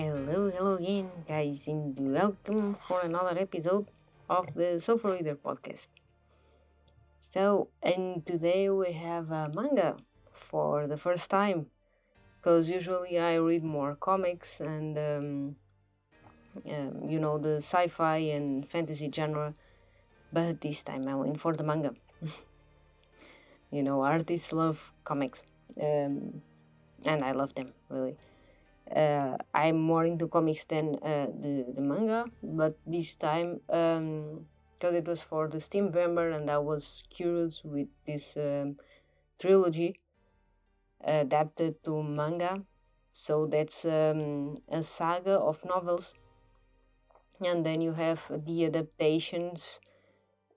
Hello, hello again, guys, and welcome for another episode of the Sofa Reader podcast. So, and today we have a manga for the first time because usually I read more comics and um, um, you know the sci-fi and fantasy genre, but this time I went for the manga. you know, artists love comics, um, and I love them really. Uh, I'm more into comics than uh, the the manga, but this time because it was for the Steamvember and I was curious with this um, trilogy adapted to manga. So that's um, a saga of novels, and then you have the adaptations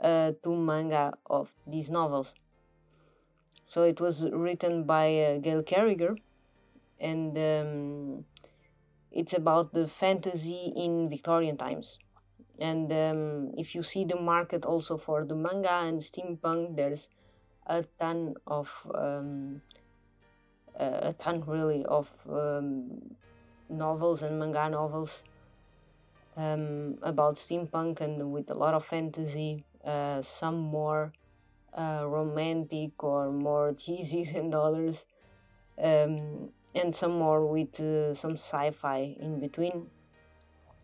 uh, to manga of these novels. So it was written by uh, Gail Carriger, and um, it's about the fantasy in Victorian times. And um, if you see the market also for the manga and steampunk, there's a ton of um, a ton really of um, novels and manga novels um, about steampunk and with a lot of fantasy, uh, some more uh, romantic or more cheesy than others, um, and some more with uh, some sci fi in between.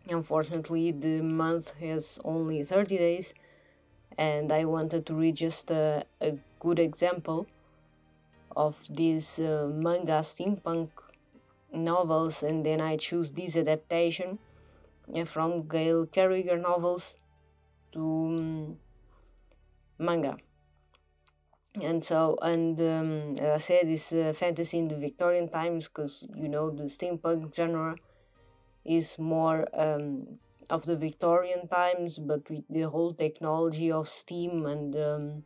Unfortunately, the month has only 30 days, and I wanted to read just a, a good example of these uh, manga steampunk novels, and then I choose this adaptation uh, from Gail Carriger novels to um, manga. And so, and um, as I said, it's uh, fantasy in the Victorian times because you know the steampunk genre is more um, of the Victorian times, but with the whole technology of steam and um,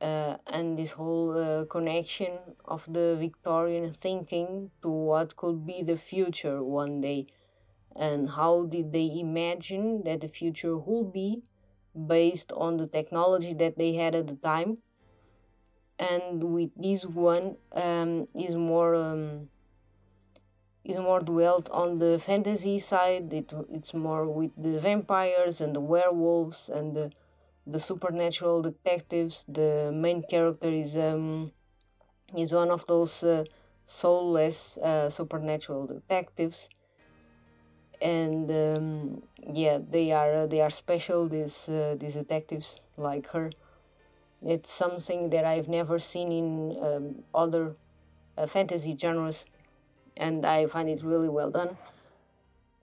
uh, and this whole uh, connection of the Victorian thinking to what could be the future one day, and how did they imagine that the future would be based on the technology that they had at the time. And with this one um, is more um, is more dwelt on the fantasy side. It, it's more with the vampires and the werewolves and the the supernatural detectives. The main character is um is one of those uh, soulless uh, supernatural detectives, and um, yeah, they are uh, they are special. These uh, these detectives like her. It's something that I've never seen in um, other uh, fantasy genres, and I find it really well done.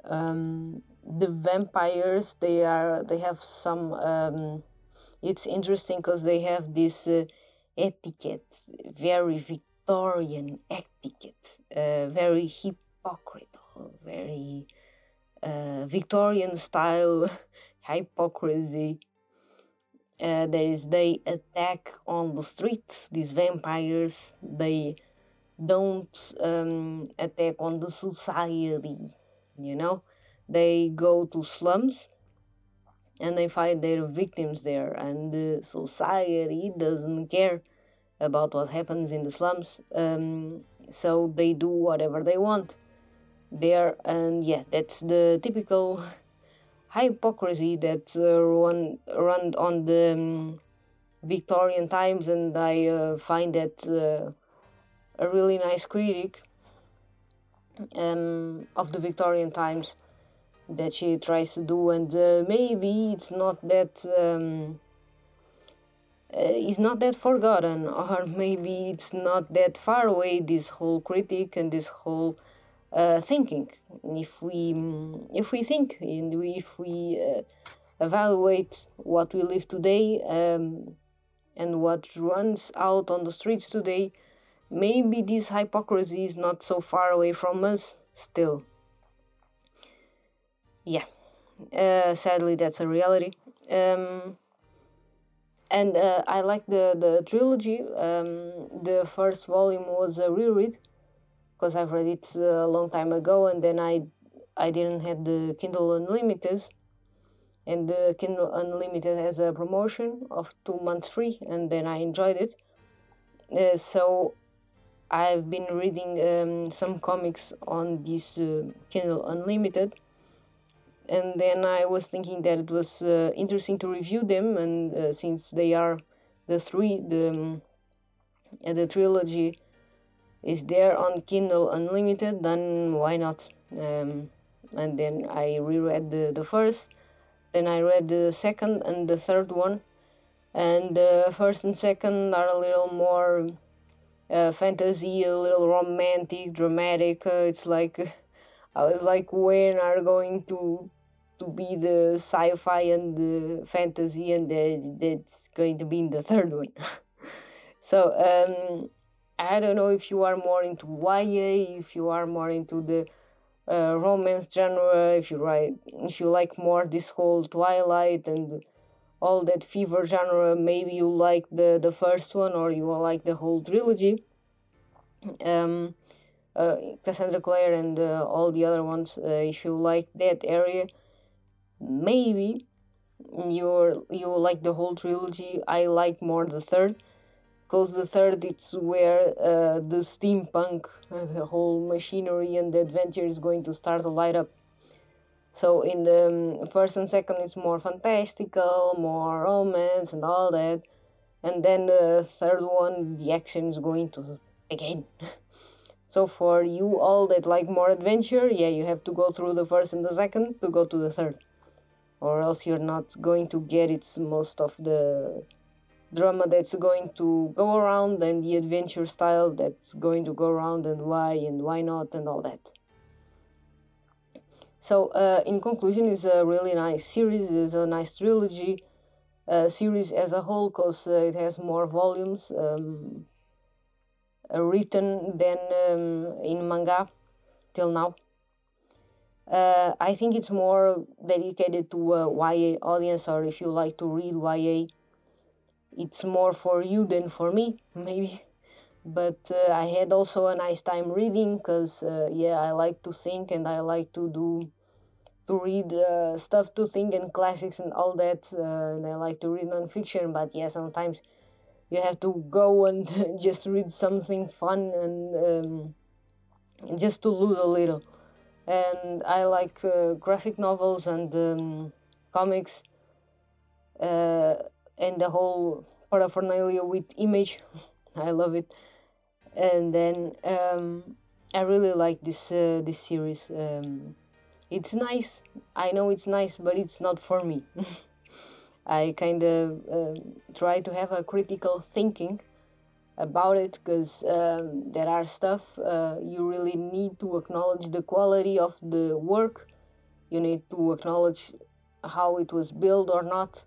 Um, the vampires they are they have some um, it's interesting because they have this uh, etiquette very victorian etiquette uh, very hypocritical very uh, victorian style hypocrisy uh, there is they attack on the streets. These vampires they don't um, attack on the society you know? They go to slums and they find their victims there. And the society doesn't care about what happens in the slums. Um, so they do whatever they want. There and yeah that's the typical hypocrisy that uh, run, run on the um, victorian times and i uh, find that uh, a really nice critic um, of the victorian times that she tries to do. And uh, maybe it's not that um, uh, it's not that forgotten or maybe it's not that far away this whole critic and this whole uh, thinking. If we if we think and if we uh, evaluate what we live today um, and what runs out on the streets today maybe this hypocrisy is not so far away from us still. Yeah. Uh, sadly that's a reality. Um, and uh, i like the, the trilogy. Um, the first volume was a reread because i've read it a long time ago and then i i didn't have the kindle unlimited. And the kindle unlimited has a promotion of two months free and then i enjoyed it. Uh, so I've been reading um, some comics on this uh, Kindle Unlimited, and then I was thinking that it was uh, interesting to review them, and uh, since they are the three, the um, the trilogy is there on Kindle Unlimited, then why not? Um, and then I reread the, the first, then I read the second and the third one, and the first and second are a little more uh, fantasy, a little romantic, dramatic. Uh, it's like I was like, when are going to to be the sci-fi and the fantasy, and the, that's going to be in the third one. so um, I don't know if you are more into YA, if you are more into the uh, romance genre, if you write, if you like more this whole Twilight and all that fever genre maybe you like the the first one or you like the whole trilogy. Um uh, cassandra clare and uh, all the other ones uh, if you like that area maybe you're you like the whole trilogy. I like more the third because the third it's where uh, the steampunk the whole machinery and the adventure is going to start to light up so in the um, first and second, it's more fantastical, more romance and all that. And then the third one, the action is going to begin. so for you all that like more adventure, yeah, you have to go through the first and the second to go to the third. Or else you're not going to get it's most of the drama that's going to go around and the adventure style that's going to go around and why and why not and all that. So, uh, in conclusion, it's a really nice series. It's a nice trilogy uh, series as a whole because uh, it has more volumes um, uh, written than um, in manga till now. Uh, I think it's more dedicated to a YA audience, or if you like to read YA, it's more for you than for me, maybe. But uh, I had also a nice time reading because, yeah, I like to think and I like to do to read uh, stuff to think and classics and all that uh, and i like to read non-fiction. But yeah sometimes you have to go and just read something fun and um, just to lose a little. And i like uh, graphic novels and um, comics. Uh, and the whole paraphernalia with image. I love it. And then um, i really like this uh, this series. Um, it's nice. I know it's nice but it's not for me. I kind of uh, try to have a critical thinking about it because um, there are stuff uh, you really need to acknowledge the quality of the work. You need to acknowledge how it was built or not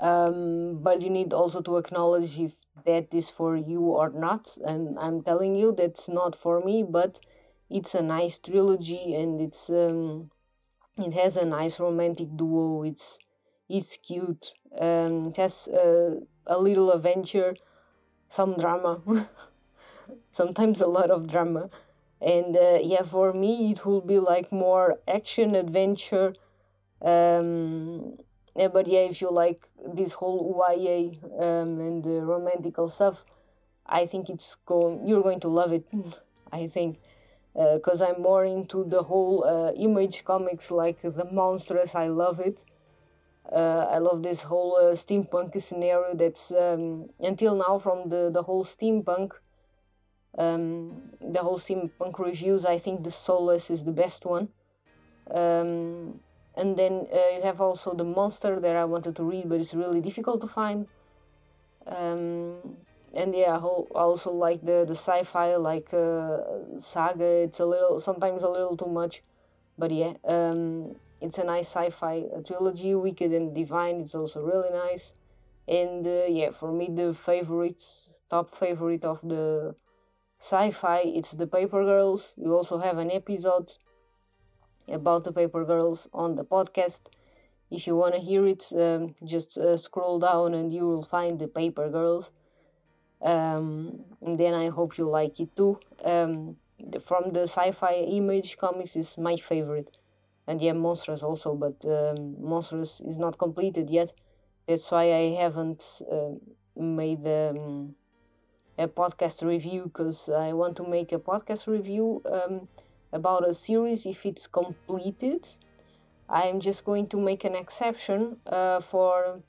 um, but you need also to acknowledge if that is for you or not. And i'm telling you that's not for me but it's a nice trilogy and it's um, it has a nice romantic duo. It's it's cute. Um, it has uh, a little adventure some drama sometimes a lot of drama. And uh, yeah for me it will be like more action adventure um, yeah, but yeah if you like this whole YA um, and the romantical stuff I think it's going you're going to love it I think because uh, I'm more into the whole uh, image comics like the Monstress. I love it. Uh, I love this whole uh, steampunk scenario that's um, until now from the, the whole steampunk um, the whole steampunk reviews I think the Soulless is the best one um, and then uh, you have also the monster that I wanted to read but it's really difficult to find um, and yeah, I also like the the sci-fi like uh, saga. It's a little sometimes a little too much, but yeah, um, it's a nice sci-fi trilogy. Wicked and Divine. It's also really nice, and uh, yeah, for me the favorites, top favorite of the sci-fi, it's the Paper Girls. You also have an episode about the Paper Girls on the podcast. If you want to hear it, um, just uh, scroll down and you will find the Paper Girls um, then I hope you like it too. Um, the, from the sci-fi image comics is my favorite, and yeah, Monstress also, but um, Monstress is not completed yet. That's why I haven't uh, made um, a podcast review because I want to make a podcast review about a series if it's completed. I'm just going to make an exception uh, for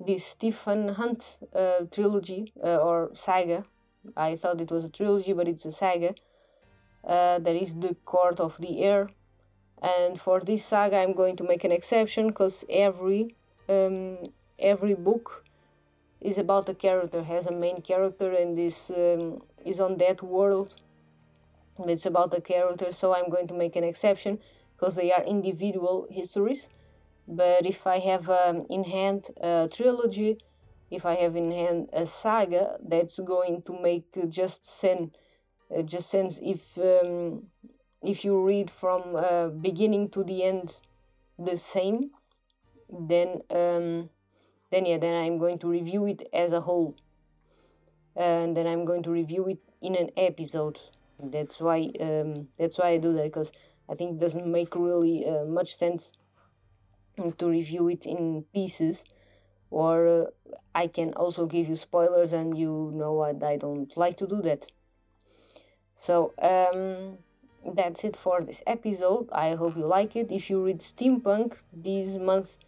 this Stephen Hunt uh, trilogy uh, or saga. I thought it was a trilogy, but it's a saga. Uh, that is the Court of the Air. And for this saga, I'm going to make an exception because every um, every book is about a character, has a main character, and this um, is on that world. It's about the character, so I'm going to make an exception because they are individual histories. But if I have um, in hand a trilogy, if I have in hand a saga, that's going to make just sense. Uh, just sense if um, if you read from uh, beginning to the end the same, then um, then yeah, then I'm going to review it as a whole, and then I'm going to review it in an episode. That's why um, that's why I do that because I think it doesn't make really uh, much sense to review it in pieces or uh, I can also give you spoilers and you know what I don't like to do that. So um, that's it for this episode. I hope you like it. If you read steampunk this month,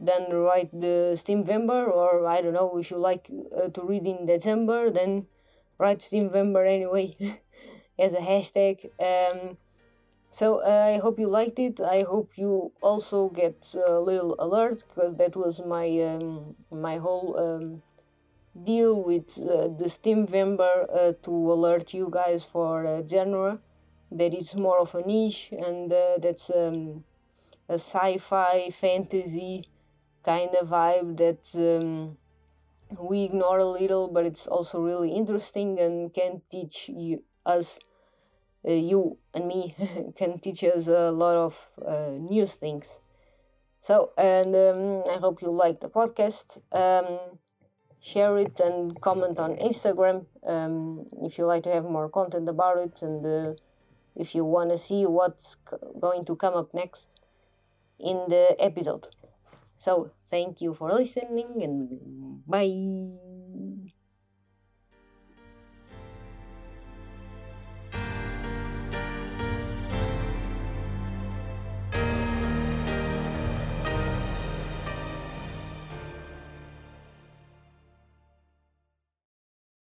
then write the Steamvember, or I don't know if you like uh, to read in December, then write Steamvember anyway as a hashtag. Um, so uh, I hope you liked it. I hope you also get a little alert because that was my um, my whole um, deal with uh, the Steamvember uh, to alert you guys for a genre that is more of a niche and uh, that's um, a sci-fi fantasy kind of vibe that um, we ignore a little, but it's also really interesting and can teach you us uh, you and me can teach us a lot of uh, new things. So, and um, I hope you like the podcast. Um, share it and comment on Instagram um, if you like to have more content about it and uh, if you want to see what's going to come up next in the episode. So, thank you for listening and bye.